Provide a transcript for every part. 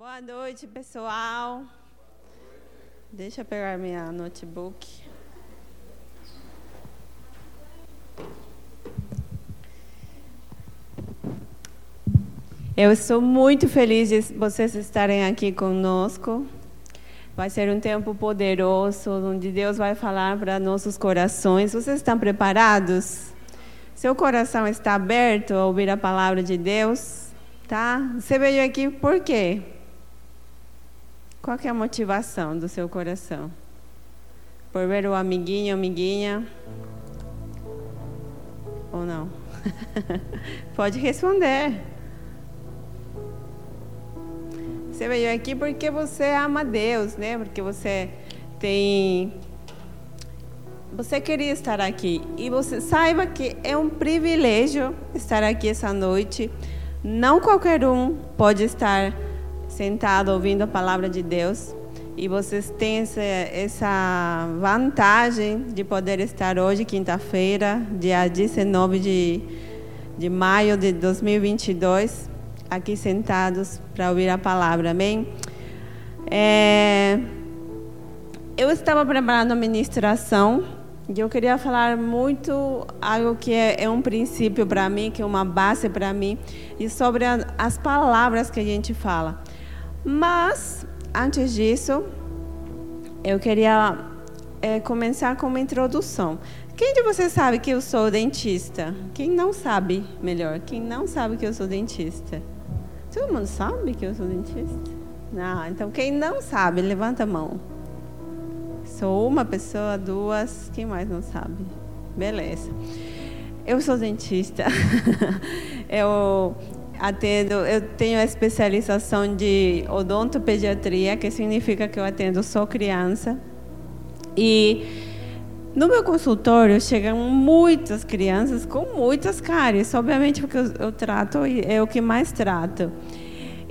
Boa noite, pessoal. Deixa eu pegar minha notebook. Eu estou muito feliz de vocês estarem aqui conosco. Vai ser um tempo poderoso, onde Deus vai falar para nossos corações. Vocês estão preparados? Seu coração está aberto a ouvir a palavra de Deus? Tá? Você veio aqui por quê? Qual é a motivação do seu coração? Por ver o amiguinho, amiguinha? Ou não? Pode responder. Você veio aqui porque você ama Deus, né? Porque você tem. Você queria estar aqui. E você saiba que é um privilégio estar aqui essa noite. Não qualquer um pode estar sentado ouvindo a palavra de Deus. E vocês têm essa, essa vantagem de poder estar hoje, quinta-feira, dia 19 de, de maio de 2022, aqui sentados para ouvir a palavra. Amém? É, eu estava preparando a ministração e eu queria falar muito algo que é, é um princípio para mim, que é uma base para mim, e sobre a, as palavras que a gente fala. Mas, antes disso, eu queria é, começar com uma introdução. Quem de vocês sabe que eu sou dentista? Quem não sabe, melhor, quem não sabe que eu sou dentista? Todo mundo sabe que eu sou dentista? Não, então quem não sabe, levanta a mão. Sou uma pessoa, duas, quem mais não sabe? Beleza. Eu sou dentista. eu atendo, eu tenho a especialização de odontopediatria, que significa que eu atendo só criança. E no meu consultório chegam muitas crianças com muitas cáries, obviamente porque eu, eu trato é o que mais trato.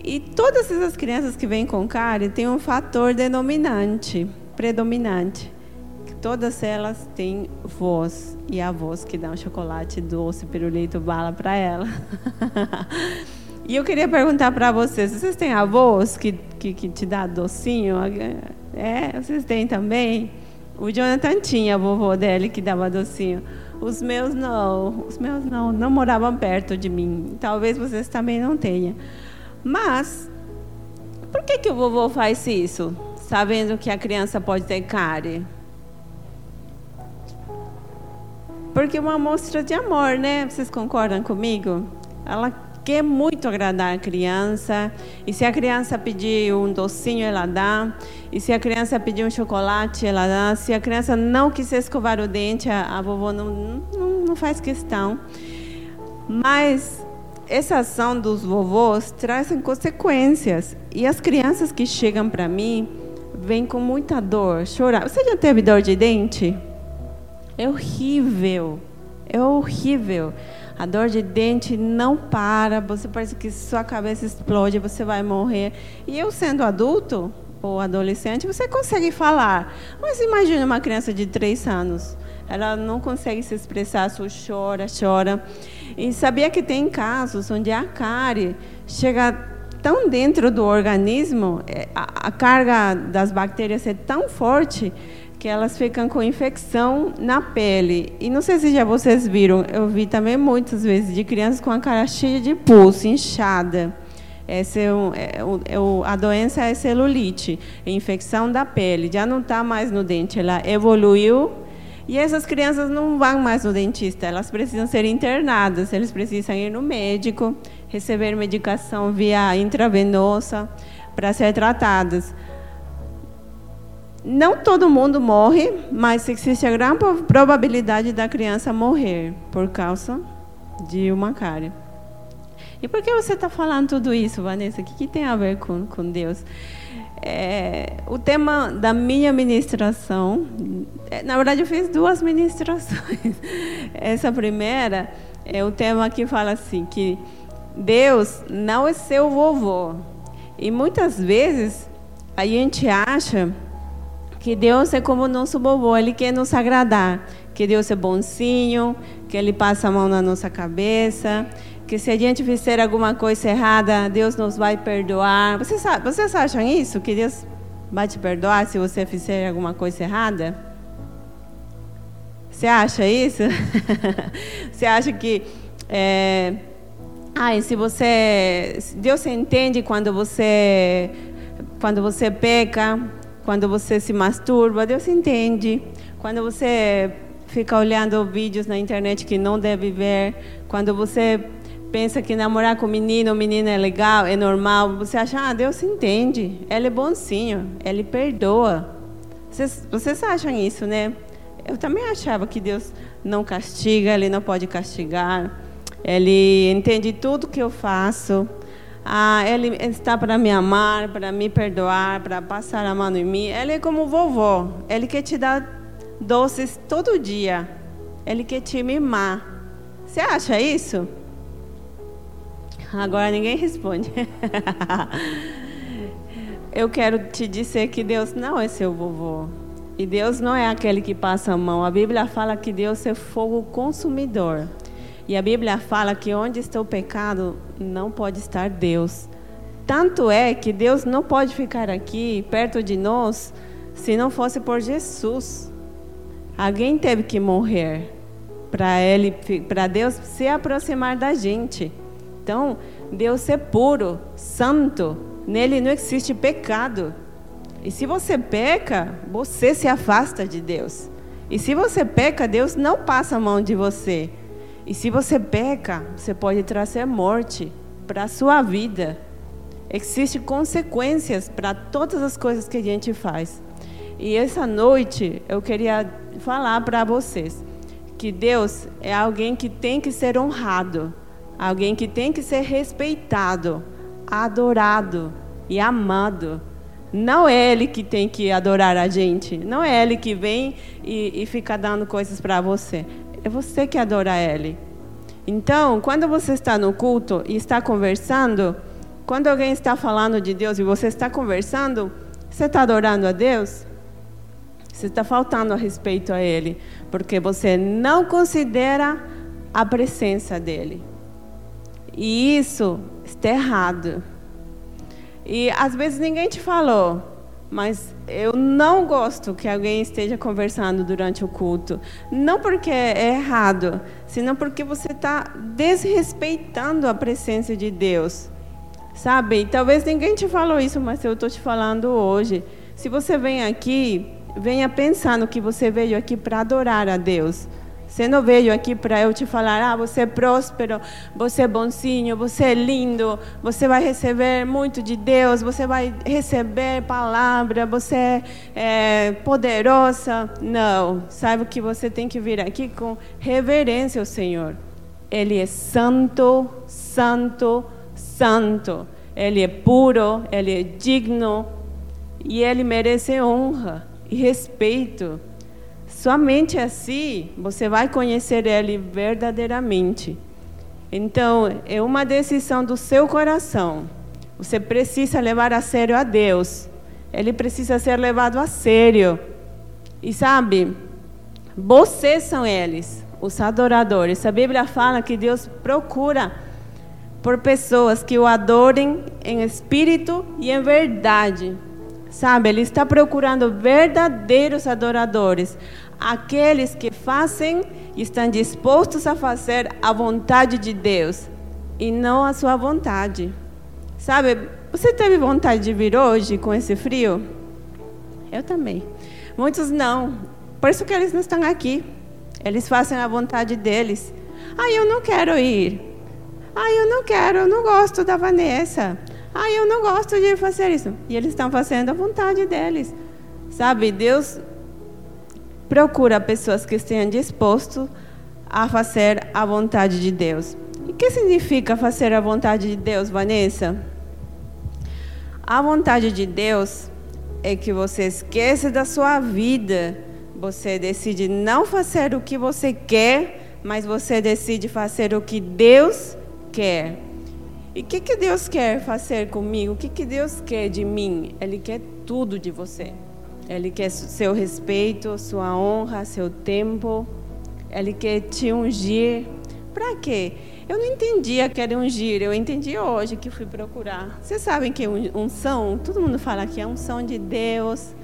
E todas essas crianças que vêm com cárie têm um fator denominante, predominante. Todas elas têm voz e a voz que dá um chocolate doce, pirulito, bala para ela. e eu queria perguntar para vocês: vocês têm avós que, que, que te dá docinho? É, vocês têm também? O Jonathan tinha a vovô dele que dava docinho. Os meus não, os meus não, não moravam perto de mim. Talvez vocês também não tenham. Mas, por que, que o vovô faz isso? Sabendo que a criança pode ter cárie? Porque uma mostra de amor, né? Vocês concordam comigo? Ela quer muito agradar a criança. E se a criança pedir um docinho, ela dá. E se a criança pedir um chocolate, ela dá. Se a criança não quiser escovar o dente, a, a vovó não, não, não faz questão. Mas essa ação dos vovôs traz consequências. E as crianças que chegam para mim vêm com muita dor, chorar. Você já teve dor de dente? É horrível. É horrível. A dor de dente não para, você parece que sua cabeça explode, você vai morrer. E eu sendo adulto ou adolescente, você consegue falar. Mas imagine uma criança de três anos. Ela não consegue se expressar, só chora, chora. E sabia que tem casos onde a cárie chega tão dentro do organismo, é, a, a carga das bactérias é tão forte que elas ficam com infecção na pele. E não sei se já vocês viram, eu vi também muitas vezes de crianças com a cara cheia de pulso, inchada. Essa é, um, é, é, a doença é celulite, é infecção da pele. Já não está mais no dente, ela evoluiu. E essas crianças não vão mais no dentista, elas precisam ser internadas, eles precisam ir no médico, receber medicação via intravenosa para ser tratadas. Não todo mundo morre, mas existe a grande probabilidade da criança morrer por causa de uma cárie. E por que você está falando tudo isso, Vanessa? O que, que, tem a ver com, com Deus? É, o tema da minha ministração, é, na verdade, eu fiz duas ministrações. Essa primeira é o tema que fala assim: que Deus não é seu vovô. E muitas vezes a gente acha que Deus é como nosso vovô, Ele quer nos agradar. Que Deus é bonzinho, que Ele passa a mão na nossa cabeça, que se a gente fizer alguma coisa errada, Deus nos vai perdoar. Vocês, vocês acham isso? Que Deus vai te perdoar se você fizer alguma coisa errada? Você acha isso? você acha que. É, ai, se você. Deus entende quando você. Quando você peca, quando você se masturba, Deus entende. Quando você fica olhando vídeos na internet que não deve ver, quando você pensa que namorar com menino ou menina é legal, é normal, você acha, ah, Deus entende, ele é bonzinho, ele perdoa. Vocês, vocês acham isso, né? Eu também achava que Deus não castiga, ele não pode castigar, ele entende tudo que eu faço. Ah, ele está para me amar, para me perdoar, para passar a mão em mim. Ele é como vovô, ele quer te dar doces todo dia, ele quer te mimar. Você acha isso? Agora ninguém responde. Eu quero te dizer que Deus não é seu vovô. E Deus não é aquele que passa a mão. A Bíblia fala que Deus é fogo consumidor. E a Bíblia fala que onde está o pecado, não pode estar Deus. Tanto é que Deus não pode ficar aqui perto de nós se não fosse por Jesus. Alguém teve que morrer para ele, para Deus se aproximar da gente. Então, Deus é puro, santo, nele não existe pecado. E se você peca, você se afasta de Deus. E se você peca, Deus não passa a mão de você. E se você peca, você pode trazer morte para a sua vida. Existem consequências para todas as coisas que a gente faz. E essa noite eu queria falar para vocês que Deus é alguém que tem que ser honrado. Alguém que tem que ser respeitado, adorado e amado. Não é ele que tem que adorar a gente. Não é ele que vem e, e fica dando coisas para você. É você que adora ele. Então, quando você está no culto e está conversando, quando alguém está falando de Deus e você está conversando, você está adorando a Deus? Você está faltando a respeito a Ele, porque você não considera a presença dEle. E isso está errado. E às vezes ninguém te falou, mas eu não gosto que alguém esteja conversando durante o culto. Não porque é errado, senão porque você está desrespeitando a presença de Deus. Sabe? Talvez ninguém te falou isso, mas eu estou te falando hoje. Se você vem aqui, venha pensar no que você veio aqui para adorar a Deus. Você não veio aqui para eu te falar, ah, você é próspero, você é bonzinho, você é lindo, você vai receber muito de Deus, você vai receber palavra, você é poderosa. Não, saiba que você tem que vir aqui com reverência ao Senhor. Ele é santo, santo, santo. Ele é puro, ele é digno e ele merece honra e respeito. Somente assim você vai conhecer Ele verdadeiramente. Então, é uma decisão do seu coração. Você precisa levar a sério a Deus. Ele precisa ser levado a sério. E sabe, vocês são eles, os adoradores. A Bíblia fala que Deus procura por pessoas que o adorem em espírito e em verdade. Sabe, Ele está procurando verdadeiros adoradores aqueles que fazem estão dispostos a fazer a vontade de Deus e não a sua vontade. Sabe, você teve vontade de vir hoje com esse frio? Eu também. Muitos não. Por isso que eles não estão aqui. Eles fazem a vontade deles. Ah, eu não quero ir. Ah, eu não quero, eu não gosto da Vanessa. Ah, eu não gosto de fazer isso. E eles estão fazendo a vontade deles. Sabe, Deus procura pessoas que estejam dispostos a fazer a vontade de Deus. E o que significa fazer a vontade de Deus, Vanessa? A vontade de Deus é que você esquece da sua vida. Você decide não fazer o que você quer, mas você decide fazer o que Deus quer. E o que, que Deus quer fazer comigo? O que, que Deus quer de mim? Ele quer tudo de você. Ele quer seu respeito, sua honra, seu tempo. Ele quer te ungir. Para quê? Eu não entendia que era ungir, eu entendi hoje que fui procurar. Vocês sabem que unção, todo mundo fala que é unção de Deus.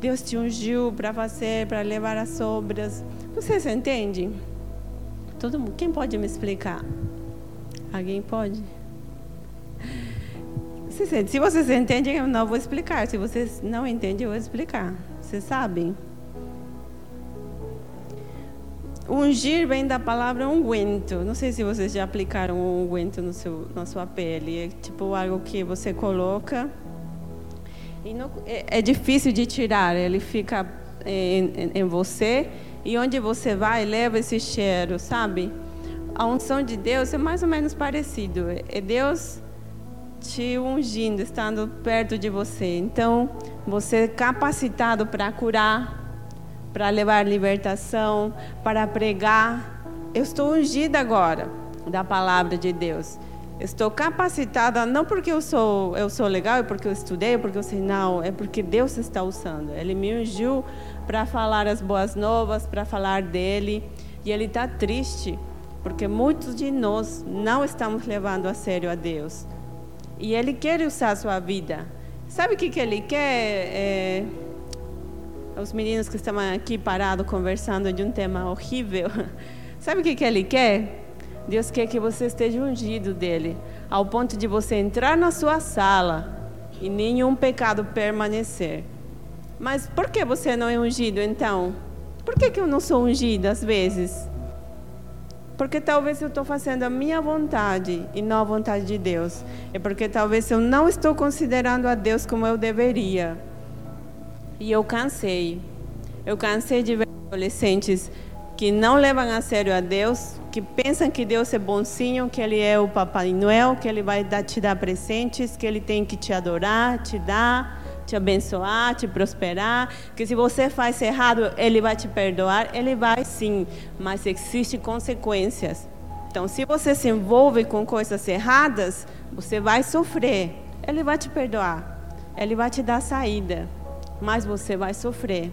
Deus te ungiu para fazer, para levar as obras. Vocês entendem? Todo mundo, quem pode me explicar? Alguém pode? Se vocês entendem, eu não vou explicar. Se vocês não entendem, eu vou explicar. Vocês sabem? Ungir vem da palavra unguento. Não sei se vocês já aplicaram um unguento no seu, na sua pele. É tipo algo que você coloca e não, é, é, difícil de tirar. Ele fica em, em, em, você e onde você vai leva esse cheiro, sabe? A unção de Deus é mais ou menos parecido. É Deus te ungindo, estando perto de você. Então, você é capacitado para curar para levar libertação, para pregar. Eu estou ungida agora da palavra de Deus. estou capacitada não porque eu sou eu sou legal, é porque eu estudei, é porque eu sei não, é porque Deus está usando. Ele me ungiu para falar as boas novas, para falar dele, e ele está triste porque muitos de nós não estamos levando a sério a Deus. E ele quer usar a sua vida. Sabe o que, que ele quer? É os meninos que estavam aqui parados conversando de um tema horrível. Sabe o que, que ele quer? Deus quer que você esteja ungido dele, ao ponto de você entrar na sua sala e nenhum pecado permanecer. Mas por que você não é ungido então? Por que, que eu não sou ungido às vezes? Porque talvez eu estou fazendo a minha vontade e não a vontade de Deus. É porque talvez eu não estou considerando a Deus como eu deveria. E eu cansei. Eu cansei de ver adolescentes que não levam a sério a Deus, que pensam que Deus é bonzinho, que Ele é o Papai Noel, que Ele vai te dar presentes, que Ele tem que te adorar, te dar, te abençoar, te prosperar, que se você faz errado, Ele vai te perdoar. Ele vai sim, mas existem consequências. Então, se você se envolve com coisas erradas, você vai sofrer. Ele vai te perdoar. Ele vai te dar saída mas você vai sofrer.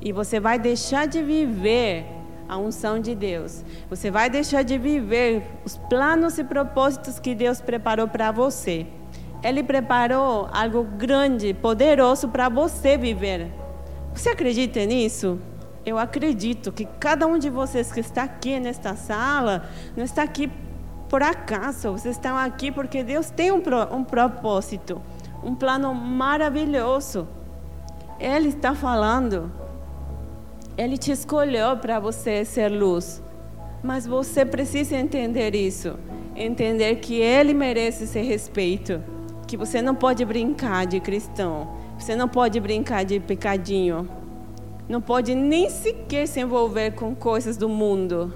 E você vai deixar de viver a unção de Deus. Você vai deixar de viver os planos e propósitos que Deus preparou para você. Ele preparou algo grande, poderoso para você viver. Você acredita nisso? Eu acredito que cada um de vocês que está aqui nesta sala não está aqui por acaso. Vocês estão aqui porque Deus tem um, um propósito, um plano maravilhoso. Ele está falando. Ele te escolheu para você ser luz. Mas você precisa entender isso. Entender que ele merece ser respeito. Que você não pode brincar de cristão. Você não pode brincar de pecadinho. Não pode nem sequer se envolver com coisas do mundo.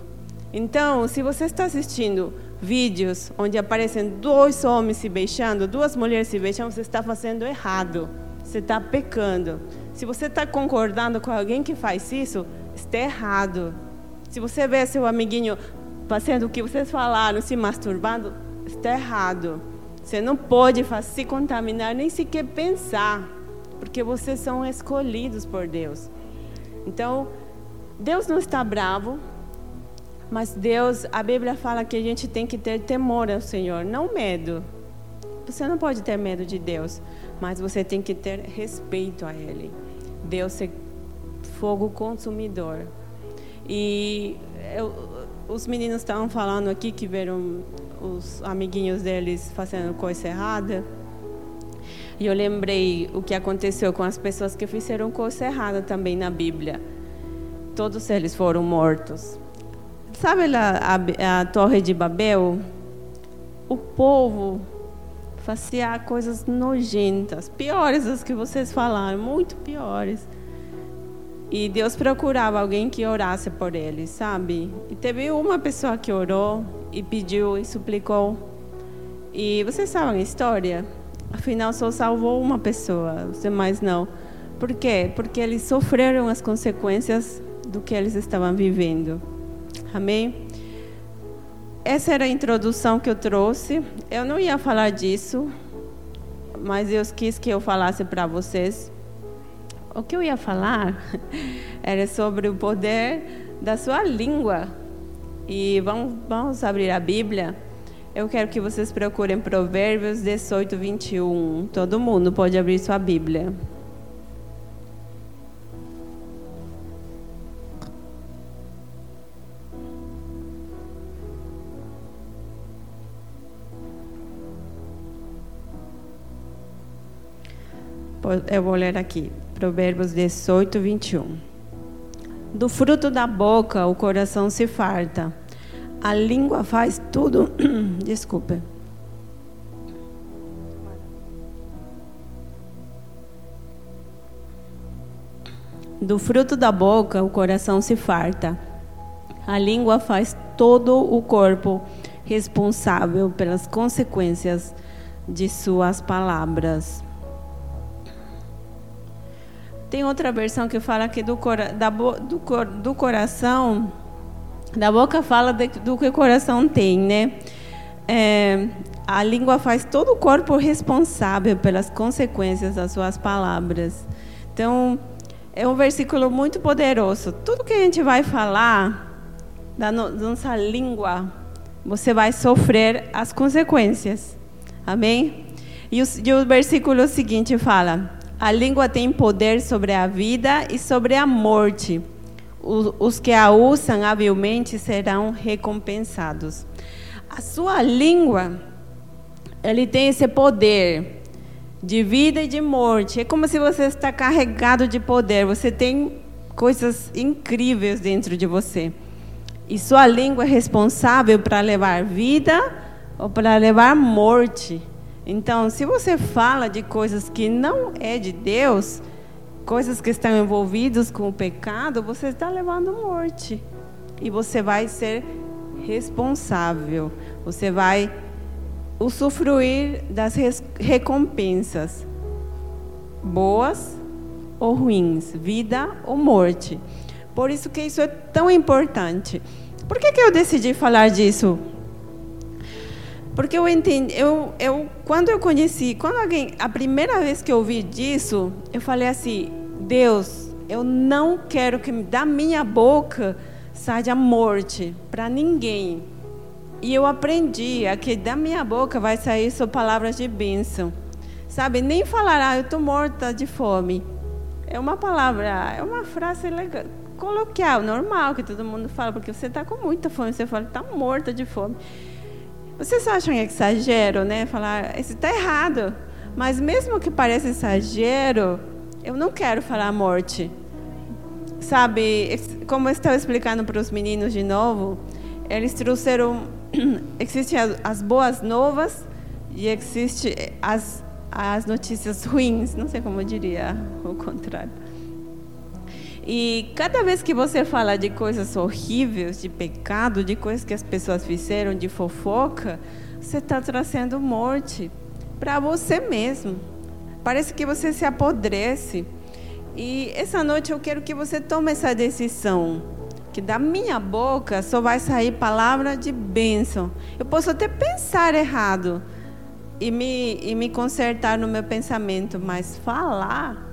Então, se você está assistindo vídeos onde aparecem dois homens se beijando, duas mulheres se beijando, você está fazendo errado você está pecando. Se você está concordando com alguém que faz isso, está errado. Se você vê seu amiguinho fazendo o que vocês falaram, se masturbando, está errado. Você não pode se contaminar nem sequer pensar, porque vocês são escolhidos por Deus. Então, Deus não está bravo, mas Deus, a Bíblia fala que a gente tem que ter temor ao Senhor, não medo. Você não pode ter medo de Deus, mas você tem que ter respeito a Ele. Deus é fogo consumidor. E eu, os meninos estavam falando aqui que viram os amiguinhos deles fazendo coisa errada. E eu lembrei o que aconteceu com as pessoas que fizeram coisa errada também na Bíblia. Todos eles foram mortos. Sabe a, a Torre de Babel? O povo fazia coisas nojentas, piores das que vocês falaram, muito piores. E Deus procurava alguém que orasse por eles, sabe? E teve uma pessoa que orou e pediu e suplicou. E vocês sabem a história? Afinal, só salvou uma pessoa, os demais não. Por quê? Porque eles sofreram as consequências do que eles estavam vivendo. Amém? essa era a introdução que eu trouxe. Eu não ia falar disso, mas Deus quis que eu falasse para vocês. O que eu ia falar era sobre o poder da sua língua. E vamos, vamos abrir a Bíblia. Eu quero que vocês procurem Provérbios 18, 21. Todo mundo pode abrir sua Bíblia. Eu vou ler aqui, Provérbios 18, 21. Do fruto da boca o coração se farta, a língua faz tudo. Desculpa. Do fruto da boca o coração se farta, a língua faz todo o corpo responsável pelas consequências de suas palavras. Tem outra versão que fala que do, cora, da, do, do coração, da boca fala de, do que o coração tem, né? É, a língua faz todo o corpo responsável pelas consequências das suas palavras. Então, é um versículo muito poderoso. Tudo que a gente vai falar da nossa língua, você vai sofrer as consequências. Amém? E o, e o versículo seguinte fala: a língua tem poder sobre a vida e sobre a morte. Os que a usam habilmente serão recompensados. A sua língua, ele tem esse poder de vida e de morte. É como se você está carregado de poder. Você tem coisas incríveis dentro de você. E sua língua é responsável para levar vida ou para levar morte. Então, se você fala de coisas que não é de Deus, coisas que estão envolvidas com o pecado, você está levando morte. E você vai ser responsável. Você vai usufruir das recompensas, boas ou ruins, vida ou morte. Por isso que isso é tão importante. Por que, que eu decidi falar disso? Porque eu entendi, eu, eu, quando eu conheci, quando alguém, a primeira vez que eu ouvi disso, eu falei assim: Deus, eu não quero que da minha boca saia morte para ninguém. E eu aprendi a que da minha boca vai sair só palavras de bênção. Sabe, nem falar, ah, eu estou morta de fome. É uma palavra, é uma frase legal, coloquial, normal, que todo mundo fala, porque você está com muita fome, você fala, está morta de fome. Vocês acham exagero, né? Falar, isso está errado. Mas mesmo que pareça exagero, eu não quero falar morte. Sabe, como eu estava explicando para os meninos de novo, eles trouxeram, existem as, as boas novas e existem as, as notícias ruins, não sei como eu diria o contrário. E cada vez que você fala de coisas horríveis, de pecado, de coisas que as pessoas fizeram, de fofoca, você está trazendo morte para você mesmo. Parece que você se apodrece. E essa noite eu quero que você tome essa decisão. Que da minha boca só vai sair palavra de bênção. Eu posso até pensar errado e me, e me consertar no meu pensamento, mas falar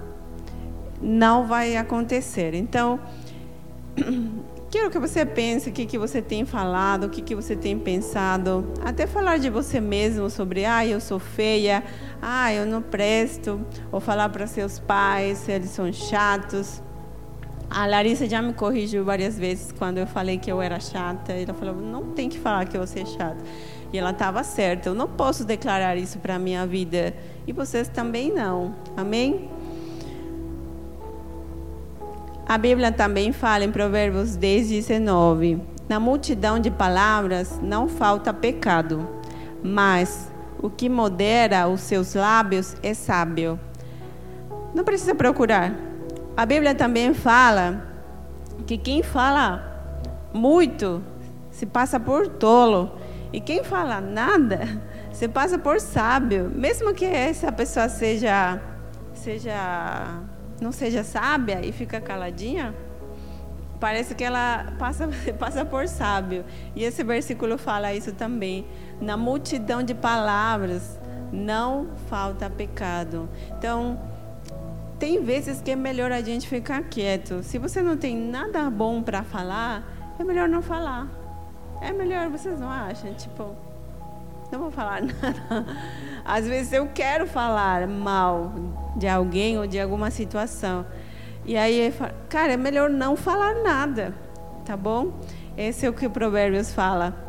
não vai acontecer. Então, quero que você pense o que, que você tem falado, o que, que você tem pensado. Até falar de você mesmo sobre, ah, eu sou feia, ah, eu não presto. Ou falar para seus pais, eles são chatos. A Larissa já me corrigiu várias vezes quando eu falei que eu era chata. Ela falou, não tem que falar que você é chata. E ela estava certa. Eu não posso declarar isso para a minha vida. E vocês também não. Amém? A Bíblia também fala em Provérbios 10, 19: Na multidão de palavras não falta pecado, mas o que modera os seus lábios é sábio. Não precisa procurar. A Bíblia também fala que quem fala muito se passa por tolo, e quem fala nada se passa por sábio, mesmo que essa pessoa seja seja não seja sábia e fica caladinha, parece que ela passa, passa por sábio. E esse versículo fala isso também. Na multidão de palavras não falta pecado. Então, tem vezes que é melhor a gente ficar quieto. Se você não tem nada bom para falar, é melhor não falar. É melhor, vocês não acham? Tipo, não vou falar nada. Às vezes eu quero falar mal de alguém ou de alguma situação. E aí, cara, é melhor não falar nada, tá bom? Esse é o que o Provérbios fala.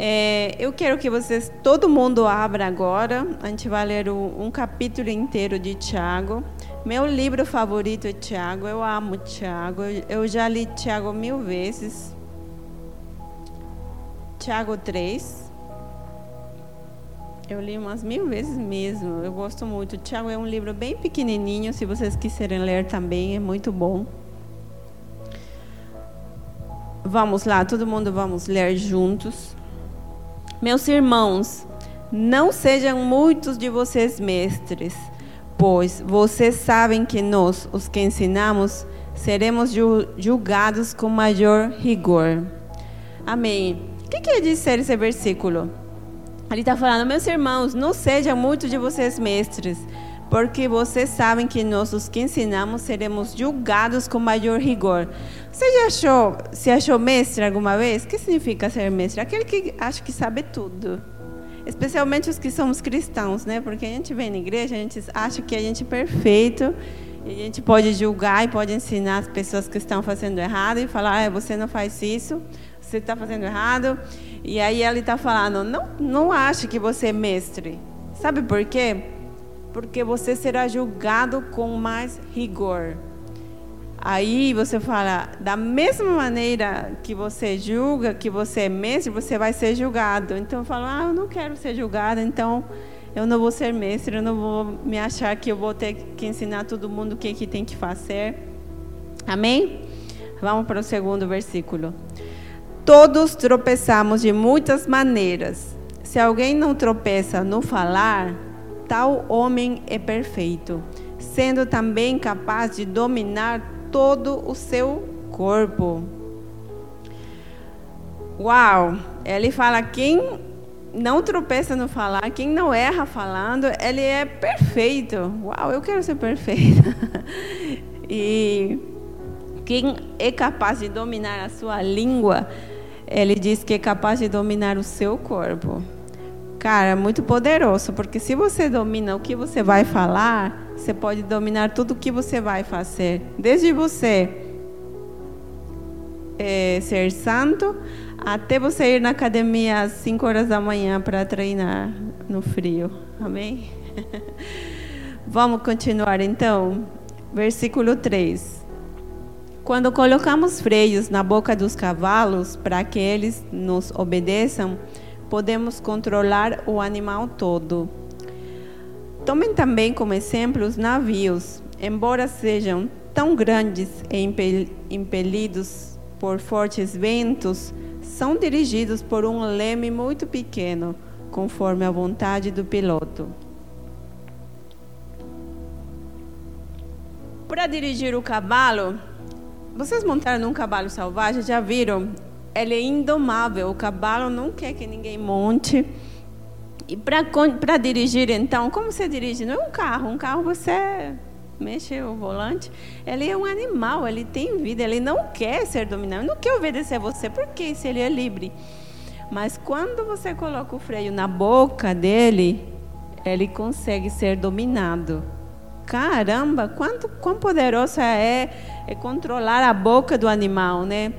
É, eu quero que vocês, todo mundo abra agora. A gente vai ler um capítulo inteiro de Tiago. Meu livro favorito é Tiago. Eu amo Tiago. Eu já li Tiago mil vezes. Tiago 3. Eu li umas mil vezes mesmo. Eu gosto muito. Tiago é um livro bem pequenininho. Se vocês quiserem ler também, é muito bom. Vamos lá, todo mundo vamos ler juntos. Meus irmãos, não sejam muitos de vocês mestres, pois vocês sabem que nós, os que ensinamos, seremos julgados com maior rigor. Amém. O que quer dizer esse versículo? Ele está falando, meus irmãos, não sejam muitos de vocês mestres, porque vocês sabem que nós, os que ensinamos, seremos julgados com maior rigor. Você já achou, se achou mestre alguma vez? O que significa ser mestre? Aquele que acha que sabe tudo. Especialmente os que somos cristãos, né? Porque a gente vem na igreja, a gente acha que a gente é perfeito, e a gente pode julgar e pode ensinar as pessoas que estão fazendo errado e falar, ah, você não faz isso, você está fazendo errado. E aí ele está falando, não, não ache que você é mestre. Sabe por quê? Porque você será julgado com mais rigor. Aí você fala, da mesma maneira que você julga, que você é mestre, você vai ser julgado. Então eu falo, ah, eu não quero ser julgado, então eu não vou ser mestre, eu não vou me achar que eu vou ter que ensinar todo mundo o que, que tem que fazer. Amém? Vamos para o segundo versículo. Todos tropeçamos de muitas maneiras. Se alguém não tropeça no falar, tal homem é perfeito, sendo também capaz de dominar todo o seu corpo. Uau! Ele fala: quem não tropeça no falar, quem não erra falando, ele é perfeito. Uau, eu quero ser perfeita. e quem é capaz de dominar a sua língua, ele diz que é capaz de dominar o seu corpo. Cara, muito poderoso, porque se você domina o que você vai falar, você pode dominar tudo o que você vai fazer. Desde você é, ser santo, até você ir na academia às 5 horas da manhã para treinar no frio. Amém? Vamos continuar então. Versículo 3. Quando colocamos freios na boca dos cavalos para que eles nos obedeçam, podemos controlar o animal todo. Tomem também como exemplo os navios, embora sejam tão grandes e impelidos por fortes ventos, são dirigidos por um leme muito pequeno, conforme a vontade do piloto. Para dirigir o cavalo, vocês montaram num cavalo selvagem, já viram? Ele é indomável, o cavalo não quer que ninguém monte. E para dirigir, então, como você dirige? Não é um carro, um carro você mexe o volante. Ele é um animal, ele tem vida, ele não quer ser dominado, não quer obedecer a você, porque se ele é livre. Mas quando você coloca o freio na boca dele, ele consegue ser dominado. Caramba, quanto quão poderoso é, é controlar a boca do animal, né?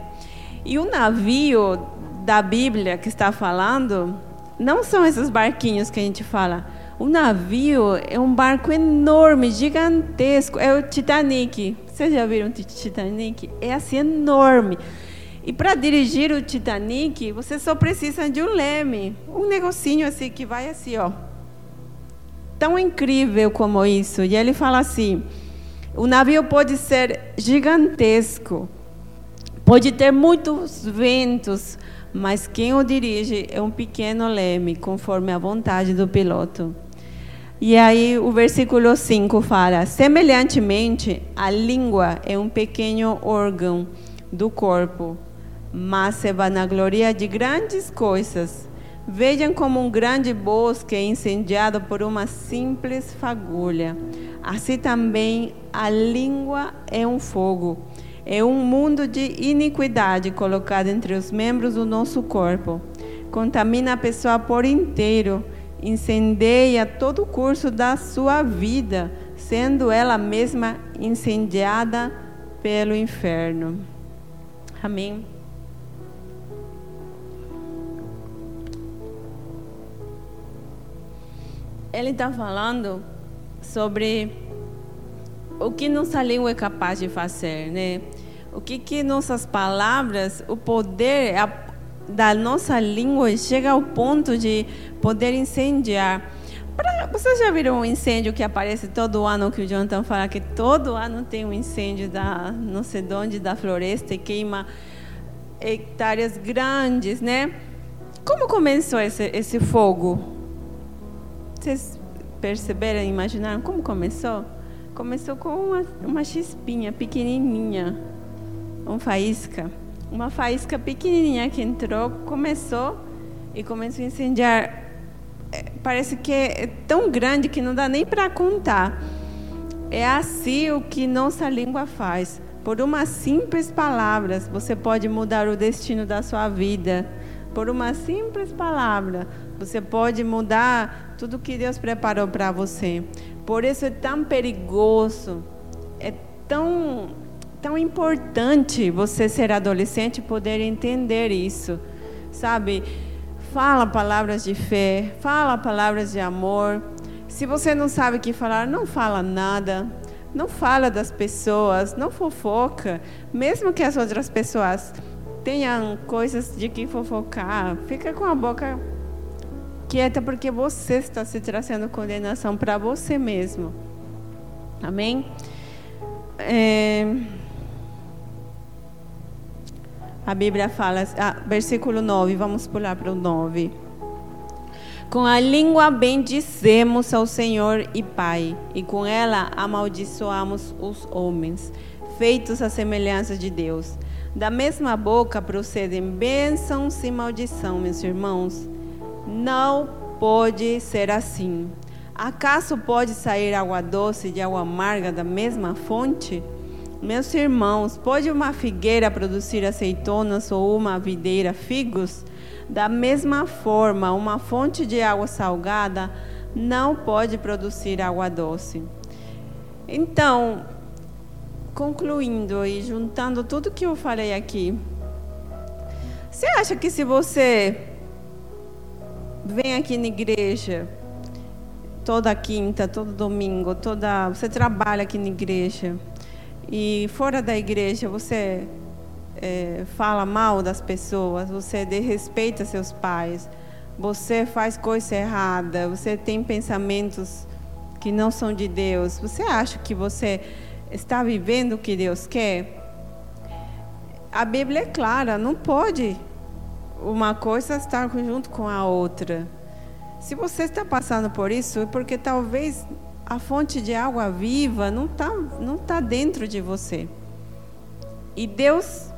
E o navio da Bíblia que está falando não são esses barquinhos que a gente fala. O navio é um barco enorme, gigantesco. É o Titanic. Vocês já viram o Titanic? É assim enorme. E para dirigir o Titanic, você só precisa de um leme, um negocinho assim que vai assim, ó tão incrível como isso. E ele fala assim: o navio pode ser gigantesco, pode ter muitos ventos, mas quem o dirige é um pequeno leme, conforme a vontade do piloto. E aí o versículo 5 fala: semelhantemente, a língua é um pequeno órgão do corpo, mas se vanagloria de grandes coisas. Vejam como um grande bosque é incendiado por uma simples fagulha. Assim também a língua é um fogo. É um mundo de iniquidade colocado entre os membros do nosso corpo. Contamina a pessoa por inteiro, incendeia todo o curso da sua vida, sendo ela mesma incendiada pelo inferno. Amém. Ele está falando sobre o que nossa língua é capaz de fazer, né? O que que nossas palavras, o poder da nossa língua chega ao ponto de poder incendiar. Pra, vocês já viram um incêndio que aparece todo ano, que o Jonathan fala que todo ano tem um incêndio da não sei de onde, da floresta e queima hectares grandes, né? Como começou esse, esse fogo? Vocês perceberam, imaginaram como começou? Começou com uma, uma chispinha pequenininha, uma faísca. Uma faísca pequenininha que entrou, começou e começou a incendiar. É, parece que é tão grande que não dá nem para contar. É assim o que nossa língua faz. Por uma simples palavras, você pode mudar o destino da sua vida. Por uma simples palavra, você pode mudar tudo que Deus preparou para você. Por isso é tão perigoso, é tão, tão importante você ser adolescente e poder entender isso, sabe? Fala palavras de fé, fala palavras de amor. Se você não sabe o que falar, não fala nada. Não fala das pessoas, não fofoca. Mesmo que as outras pessoas tenham coisas de que fofocar, fica com a boca quieta porque você está se trazendo condenação para você mesmo. Amém? É... A Bíblia fala, ah, versículo 9, vamos pular para o 9. Com a língua bendizemos ao Senhor e Pai, e com ela amaldiçoamos os homens, feitos à semelhança de Deus. Da mesma boca procedem bênçãos e maldição, meus irmãos. Não pode ser assim. Acaso pode sair água doce de água amarga da mesma fonte? Meus irmãos, pode uma figueira produzir azeitonas ou uma videira figos? Da mesma forma, uma fonte de água salgada não pode produzir água doce. Então, concluindo e juntando tudo que eu falei aqui, você acha que se você vem aqui na igreja. Toda quinta, todo domingo, toda você trabalha aqui na igreja. E fora da igreja você é, fala mal das pessoas, você desrespeita seus pais, você faz coisa errada, você tem pensamentos que não são de Deus, você acha que você está vivendo o que Deus quer? A Bíblia é clara, não pode uma coisa estar junto com a outra. Se você está passando por isso, é porque talvez a fonte de água viva não está não tá dentro de você. E Deus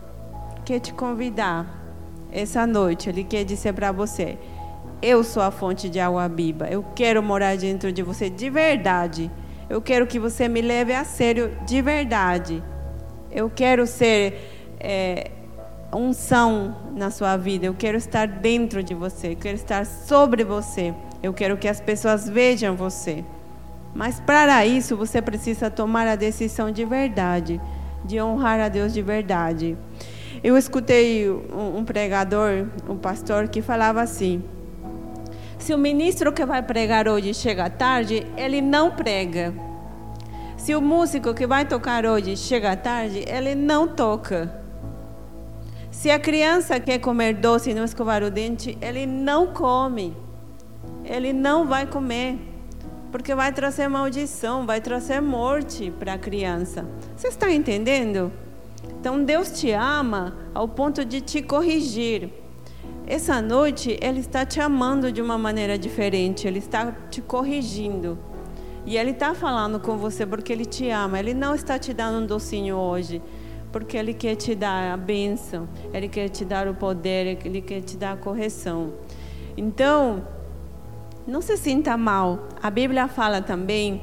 quer te convidar essa noite, Ele quer dizer para você: Eu sou a fonte de água viva, eu quero morar dentro de você de verdade. Eu quero que você me leve a sério de verdade. Eu quero ser. É, unção na sua vida. Eu quero estar dentro de você. Eu quero estar sobre você. Eu quero que as pessoas vejam você. Mas para isso você precisa tomar a decisão de verdade, de honrar a Deus de verdade. Eu escutei um pregador, um pastor, que falava assim: se o ministro que vai pregar hoje chega tarde, ele não prega. Se o músico que vai tocar hoje chega tarde, ele não toca. Se a criança quer comer doce e não escovar o dente, ele não come. Ele não vai comer. Porque vai trazer maldição, vai trazer morte para a criança. Você está entendendo? Então Deus te ama ao ponto de te corrigir. Essa noite Ele está te amando de uma maneira diferente, Ele está te corrigindo. E Ele está falando com você porque Ele te ama. Ele não está te dando um docinho hoje porque Ele quer te dar a bênção, Ele quer te dar o poder, Ele quer te dar a correção. Então, não se sinta mal. A Bíblia fala também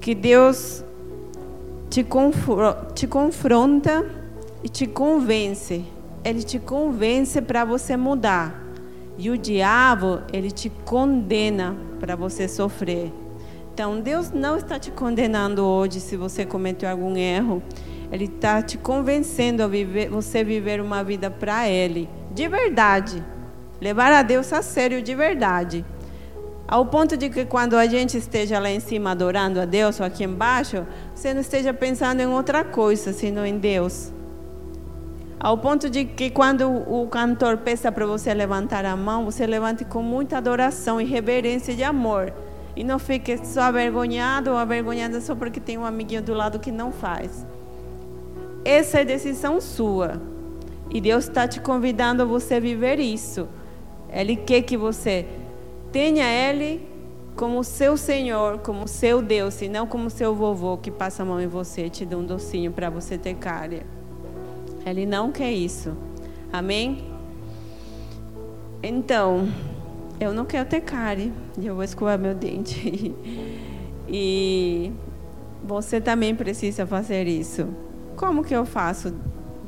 que Deus te, te confronta e te convence. Ele te convence para você mudar. E o diabo, ele te condena para você sofrer. Então, Deus não está te condenando hoje se você cometeu algum erro. Ele está te convencendo a viver, você viver uma vida para Ele, de verdade. Levar a Deus a sério de verdade. Ao ponto de que quando a gente esteja lá em cima adorando a Deus, ou aqui embaixo, você não esteja pensando em outra coisa, senão em Deus. Ao ponto de que quando o cantor peça para você levantar a mão, você levante com muita adoração e reverência de amor. E não fique só avergonhado ou avergonhada só porque tem um amiguinho do lado que não faz. Essa é decisão sua. E Deus está te convidando a você viver isso. Ele quer que você tenha Ele como seu Senhor, como seu Deus, e não como seu vovô que passa a mão em você e te dá um docinho para você ter cárie. Ele não quer isso. Amém? Então, eu não quero ter cárie e eu vou escovar meu dente. e você também precisa fazer isso. Como que eu faço,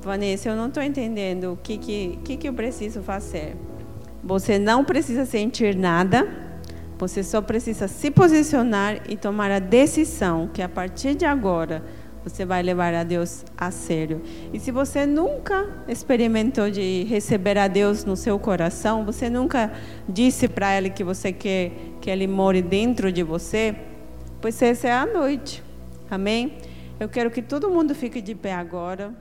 Vanessa? Eu não estou entendendo o que, que, que, que eu preciso fazer. Você não precisa sentir nada, você só precisa se posicionar e tomar a decisão que a partir de agora você vai levar a Deus a sério. E se você nunca experimentou de receber a Deus no seu coração, você nunca disse para Ele que você quer que Ele more dentro de você, pois essa é a noite. Amém? Eu quero que todo mundo fique de pé agora.